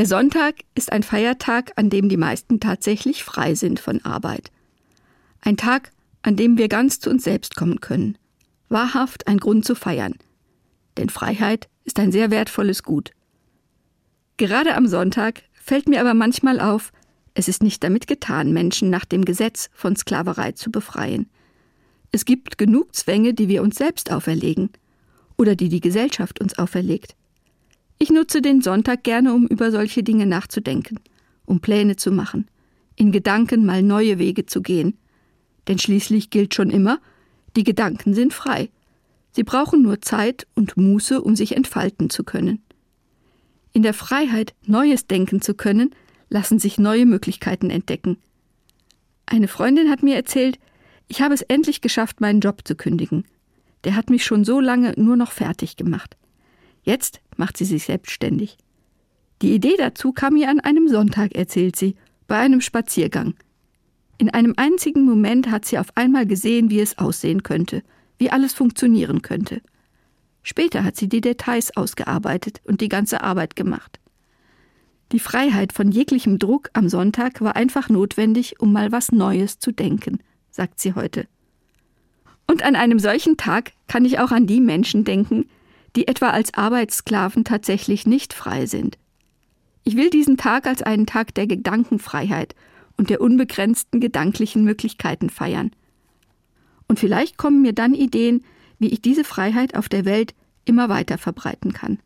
Der Sonntag ist ein Feiertag, an dem die meisten tatsächlich frei sind von Arbeit. Ein Tag, an dem wir ganz zu uns selbst kommen können. Wahrhaft ein Grund zu feiern. Denn Freiheit ist ein sehr wertvolles Gut. Gerade am Sonntag fällt mir aber manchmal auf, es ist nicht damit getan, Menschen nach dem Gesetz von Sklaverei zu befreien. Es gibt genug Zwänge, die wir uns selbst auferlegen oder die die Gesellschaft uns auferlegt. Ich nutze den Sonntag gerne, um über solche Dinge nachzudenken, um Pläne zu machen, in Gedanken mal neue Wege zu gehen. Denn schließlich gilt schon immer, die Gedanken sind frei. Sie brauchen nur Zeit und Muße, um sich entfalten zu können. In der Freiheit, Neues denken zu können, lassen sich neue Möglichkeiten entdecken. Eine Freundin hat mir erzählt, ich habe es endlich geschafft, meinen Job zu kündigen. Der hat mich schon so lange nur noch fertig gemacht. Jetzt macht sie sich selbstständig. Die Idee dazu kam ihr an einem Sonntag, erzählt sie, bei einem Spaziergang. In einem einzigen Moment hat sie auf einmal gesehen, wie es aussehen könnte, wie alles funktionieren könnte. Später hat sie die Details ausgearbeitet und die ganze Arbeit gemacht. Die Freiheit von jeglichem Druck am Sonntag war einfach notwendig, um mal was Neues zu denken sagt sie heute. Und an einem solchen Tag kann ich auch an die Menschen denken, die etwa als Arbeitssklaven tatsächlich nicht frei sind. Ich will diesen Tag als einen Tag der Gedankenfreiheit und der unbegrenzten gedanklichen Möglichkeiten feiern. Und vielleicht kommen mir dann Ideen, wie ich diese Freiheit auf der Welt immer weiter verbreiten kann.